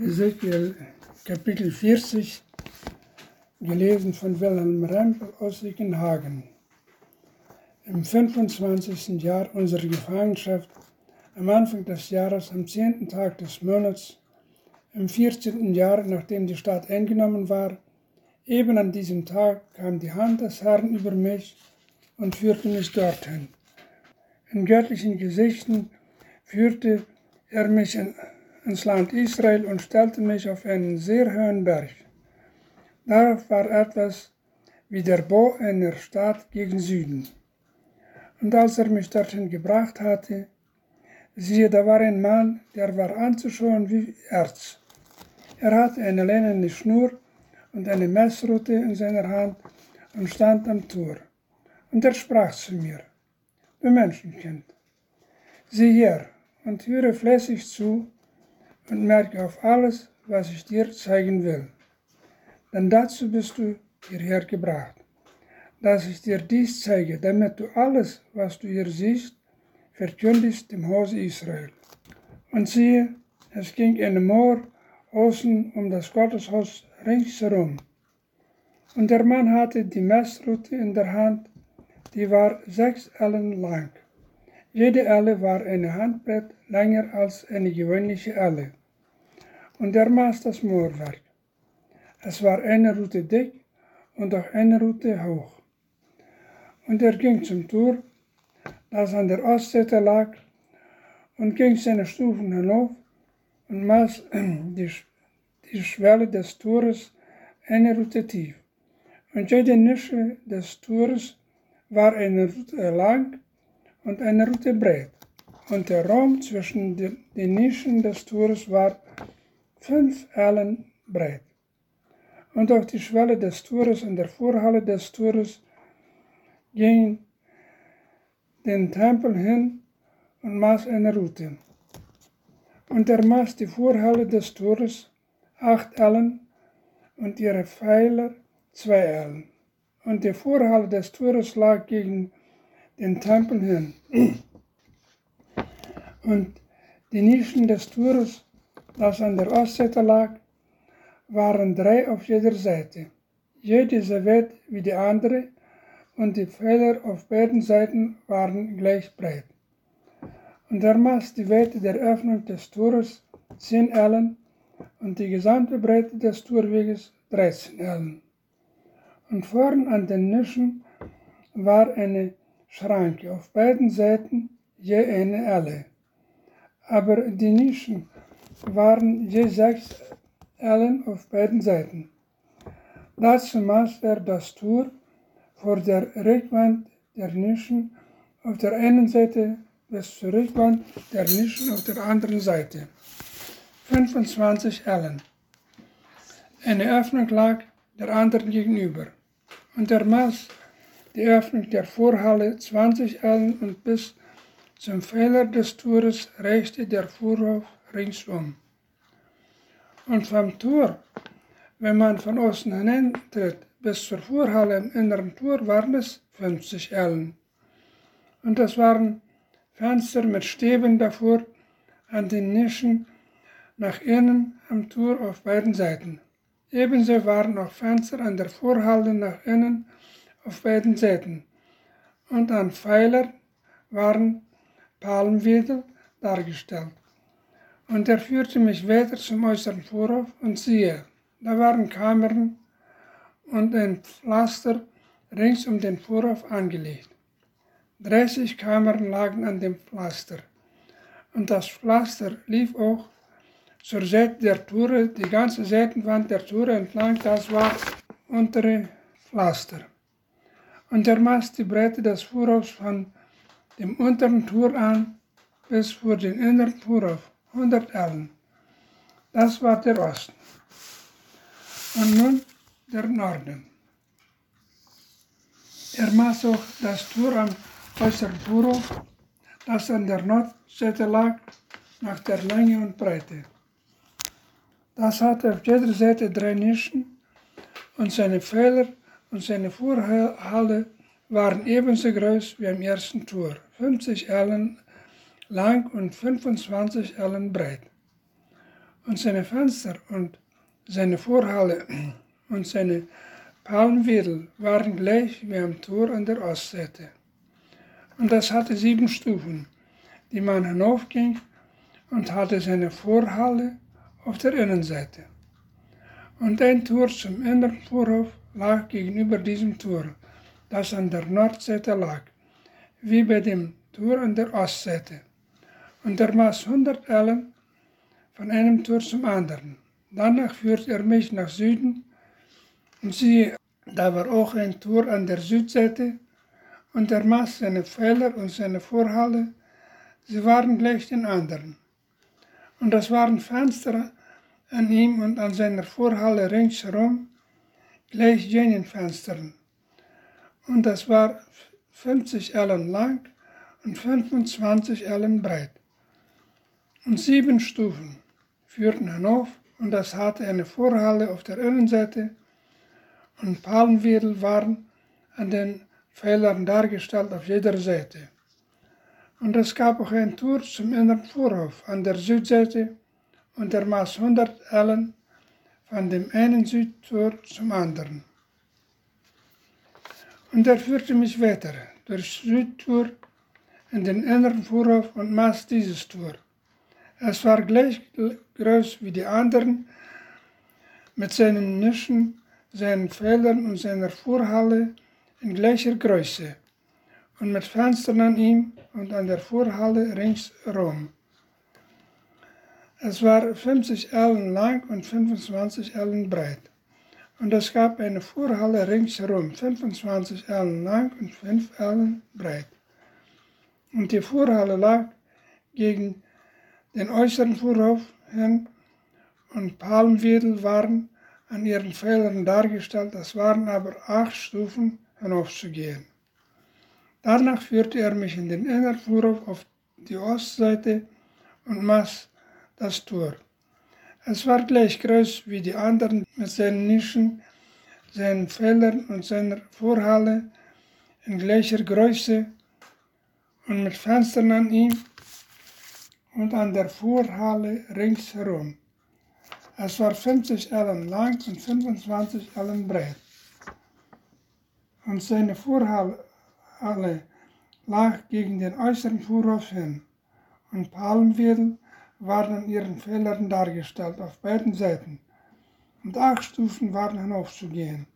Ezekiel Kapitel 40, gelesen von Wilhelm Rempel aus Ickenhagen. Im 25. Jahr unserer Gefangenschaft, am Anfang des Jahres, am 10. Tag des Monats, im 14. Jahr, nachdem die Stadt eingenommen war, eben an diesem Tag kam die Hand des Herrn über mich und führte mich dorthin. In göttlichen Gesichten führte er mich in, ins Land Israel und stellte mich auf einen sehr hohen Berg. Da war etwas wie der Bau einer Stadt gegen Süden. Und als er mich dorthin gebracht hatte, siehe, da war ein Mann, der war anzuschauen wie Erz. Er hatte eine leinene Schnur und eine Messrute in seiner Hand und stand am Tor. Und er sprach zu mir, du Menschenkind, sieh her und höre fleißig zu und merke auf alles, was ich dir zeigen will. Denn dazu bist du hierher gebracht dass ich dir dies zeige, damit du alles, was du hier siehst, verkündigst im Hause Israel. Und siehe, es ging eine Mauer außen um das Gotteshaus ringsherum. Und der Mann hatte die Messrute in der Hand, die war sechs Ellen lang. Jede Elle war eine Handbrett länger als eine gewöhnliche Elle. Und er maß das Mauerwerk. Es war eine Rute dick und auch eine Rute hoch. Und er ging zum Tor, das an der Ostseite lag, und ging seine Stufen hinauf und maß die, die Schwelle des Tores eine Rute tief. Und jede Nische des Tores war eine Rute lang und eine Rute breit. Und der Raum zwischen den Nischen des Tores war fünf Ellen breit. Und auch die Schwelle des Tores und der Vorhalle des Tores ging den Tempel hin und maß eine Route. Und er maß die Vorhalle des Tores acht Ellen und ihre Pfeiler zwei Ellen. Und die Vorhalle des Tores lag gegen den Tempel hin. Und die Nischen des Tores, das an der Ostseite lag, waren drei auf jeder Seite, jede so weit wie die andere und die Pfeiler auf beiden Seiten waren gleich breit. Und er maß die Weite der Öffnung des Tores 10 Ellen und die gesamte Breite des Torweges 13 Ellen. Und vorn an den Nischen war eine Schranke, auf beiden Seiten je eine Elle. Aber die Nischen waren je sechs Ellen auf beiden Seiten. Dazu maß er das Tor vor der Rückwand der Nischen auf der einen Seite zur Rückwand der Nischen auf der anderen Seite. 25 Ellen. Eine Öffnung lag der anderen gegenüber und er maß die Öffnung der Vorhalle 20 Ellen und bis zum Pfeiler des Tores reichte der Vorhof ringsum. Und vom Tor, wenn man von außen hineintritt, bis zur Vorhalle im inneren Tor waren es 50 Ellen. Und es waren Fenster mit Stäben davor an den Nischen nach innen am Tor auf beiden Seiten. Ebenso waren auch Fenster an der Vorhalle nach innen auf beiden Seiten. Und an Pfeiler waren Palmwedel dargestellt. Und er führte mich weiter zum äußeren Vorhof und siehe, da waren Kammern und ein Pflaster rings um den Vorhof angelegt. 30 Kammern lagen an dem Pflaster. Und das Pflaster lief auch zur Seite der Tore, die ganze Seitenwand der Tore entlang, das war untere Pflaster. Und er maß die Breite des Vorhofs von dem unteren Tor an bis vor den inneren Vorhof, 100 Ellen. Das war der Osten. Und nun der Norden. Er maß auch das Tor am äußeren Torhof, das an der Nordseite lag, nach der Länge und Breite. Das hatte auf jeder Seite drei Nischen und seine Pfeiler und seine Vorhalle waren ebenso groß wie am ersten Tor, 50 Ellen lang und 25 Ellen breit. Und seine Fenster und seine Vorhalle und seine Palmwedel waren gleich wie am Tor an der Ostseite. Und das hatte sieben Stufen, die man hinaufging und hatte seine Vorhalle auf der Innenseite. Und ein Tor zum inneren Vorhof lag gegenüber diesem Tor, das an der Nordseite lag, wie bei dem Tor an der Ostseite. Und er maß 100 Ellen von einem Tor zum anderen. Danach führte er mich nach Süden und siehe, da war auch ein Tor an der Südseite und er maß seine Pfeiler und seine Vorhalle, sie waren gleich den anderen. Und das waren Fenster an ihm und an seiner Vorhalle ringsherum, gleich jenen Fenstern. Und das war 50 Ellen lang und 25 Ellen breit. Und sieben Stufen führten hinauf, und das hatte eine Vorhalle auf der Innenseite, und Palmwedel waren an den Pfeilern dargestellt auf jeder Seite. Und es gab auch ein Tor zum inneren Vorhof an der Südseite, und er maß 100 Ellen von dem einen Südtor zum anderen. Und er führte mich weiter durch Südtor in den inneren Vorhof und maß dieses Tor. Es war gleich groß wie die anderen, mit seinen Nischen, seinen Feldern und seiner Vorhalle in gleicher Größe und mit Fenstern an ihm und an der Vorhalle ringsherum. Es war 50 Ellen lang und 25 Ellen breit. Und es gab eine Vorhalle ringsherum, 25 Ellen lang und 5 Ellen breit. Und die Vorhalle lag gegen den äußeren Vorhof hin und Palmwedel waren an ihren Feldern dargestellt, es waren aber acht Stufen hinaufzugehen. Danach führte er mich in den inneren Vorhof auf die Ostseite und maß das Tor. Es war gleich groß wie die anderen mit seinen Nischen, seinen Feldern und seiner Vorhalle in gleicher Größe und mit Fenstern an ihm und an der Vorhalle ringsherum. Es war 50 Ellen lang und 25 Ellen breit. Und seine Vorhalle lag gegen den äußeren Vorhof hin, und Palmwedel waren an ihren Feldern dargestellt auf beiden Seiten, und acht Stufen waren hinaufzugehen.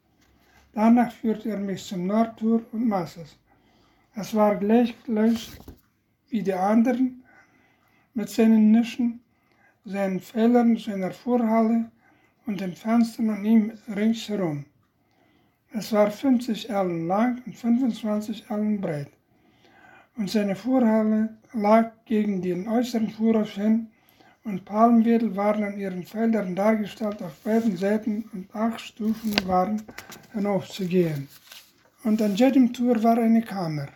Danach führte er mich zum Nordtor und maß es. War gleich wie die anderen, mit seinen Nischen, seinen Feldern, seiner Vorhalle und den Fenstern an ihm ringsherum. Es war 50 Ellen lang und 25 Ellen breit. Und seine Vorhalle lag gegen den äußeren Vorhof hin und Palmwedel waren an ihren Feldern dargestellt auf beiden Seiten und acht Stufen waren hinaufzugehen. Und an jedem Tor war eine Kammer.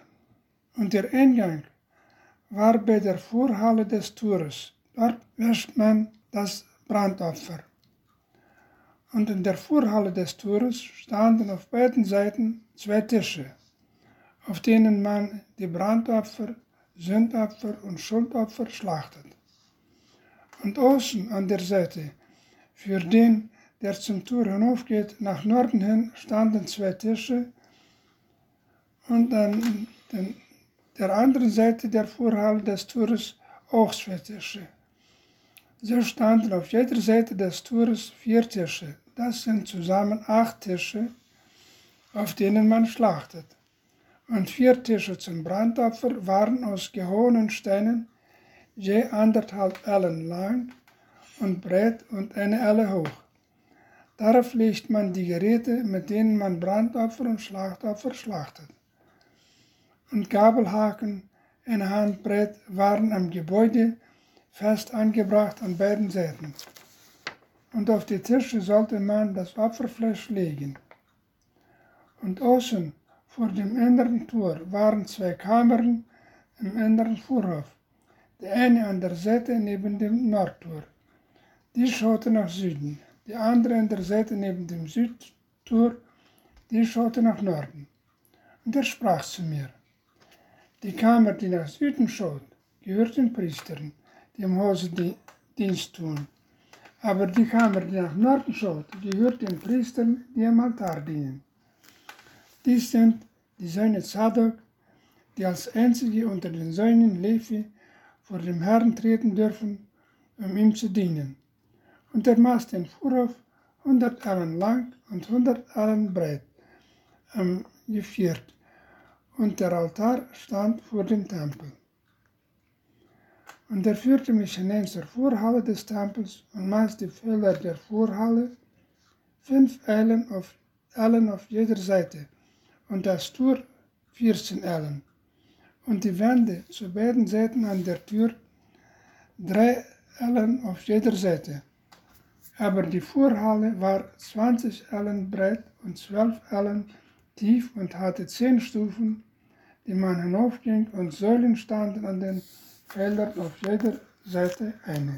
Und der Eingang war bei der Vorhalle des Tores. Dort wäscht man das Brandopfer. Und in der Vorhalle des Tores standen auf beiden Seiten zwei Tische, auf denen man die Brandopfer, Sündopfer und Schuldopfer schlachtet und außen an der Seite. Für den, der zum Tor hinaufgeht, nach Norden hin, standen zwei Tische und an den, der anderen Seite der Vorhalle des Tores auch zwei Tische. So standen auf jeder Seite des Tores vier Tische. Das sind zusammen acht Tische, auf denen man schlachtet. Und vier Tische zum Brandopfer waren aus gehobenen Steinen, je anderthalb Ellen lang und breit und eine Elle hoch. Darauf legt man die Geräte, mit denen man Brandopfer und Schlachtopfer schlachtet. Und Gabelhaken eine Handbreit waren am Gebäude fest angebracht an beiden Seiten. Und auf die Tische sollte man das Opferfleisch legen. Und außen vor dem inneren Tor waren zwei Kammern im inneren Vorhof die eine an der Seite neben dem Nordtor. Die schaute nach Süden, die andere an der Seite neben dem Südtor, die schaute nach Norden. Und er sprach zu mir, die Kammer, die nach Süden schaut, gehört den Priestern, die im Hause Dienst tun. Aber die Kammer, die nach Norden schaut, gehört den Priestern, die am Altar dienen. Dies sind die Söhne Zadok, die als einzige unter den Söhnen Levi vor dem Herrn treten dürfen, um ihm zu dienen. Und er maß den Vorhof 100 Ellen lang und 100 Ellen breit am Geviert, und der Altar stand vor dem Tempel. Und er führte mich hinein zur Vorhalle des Tempels und maß die Felder der Vorhalle, fünf Ellen auf, Ellen auf jeder Seite, und das Tor 14 Ellen. Und die Wände zu beiden Seiten an der Tür drei Ellen auf jeder Seite. Aber die Vorhalle war 20 Ellen breit und 12 Ellen tief und hatte zehn Stufen, die man hinaufging, und Säulen standen an den Feldern auf jeder Seite eine.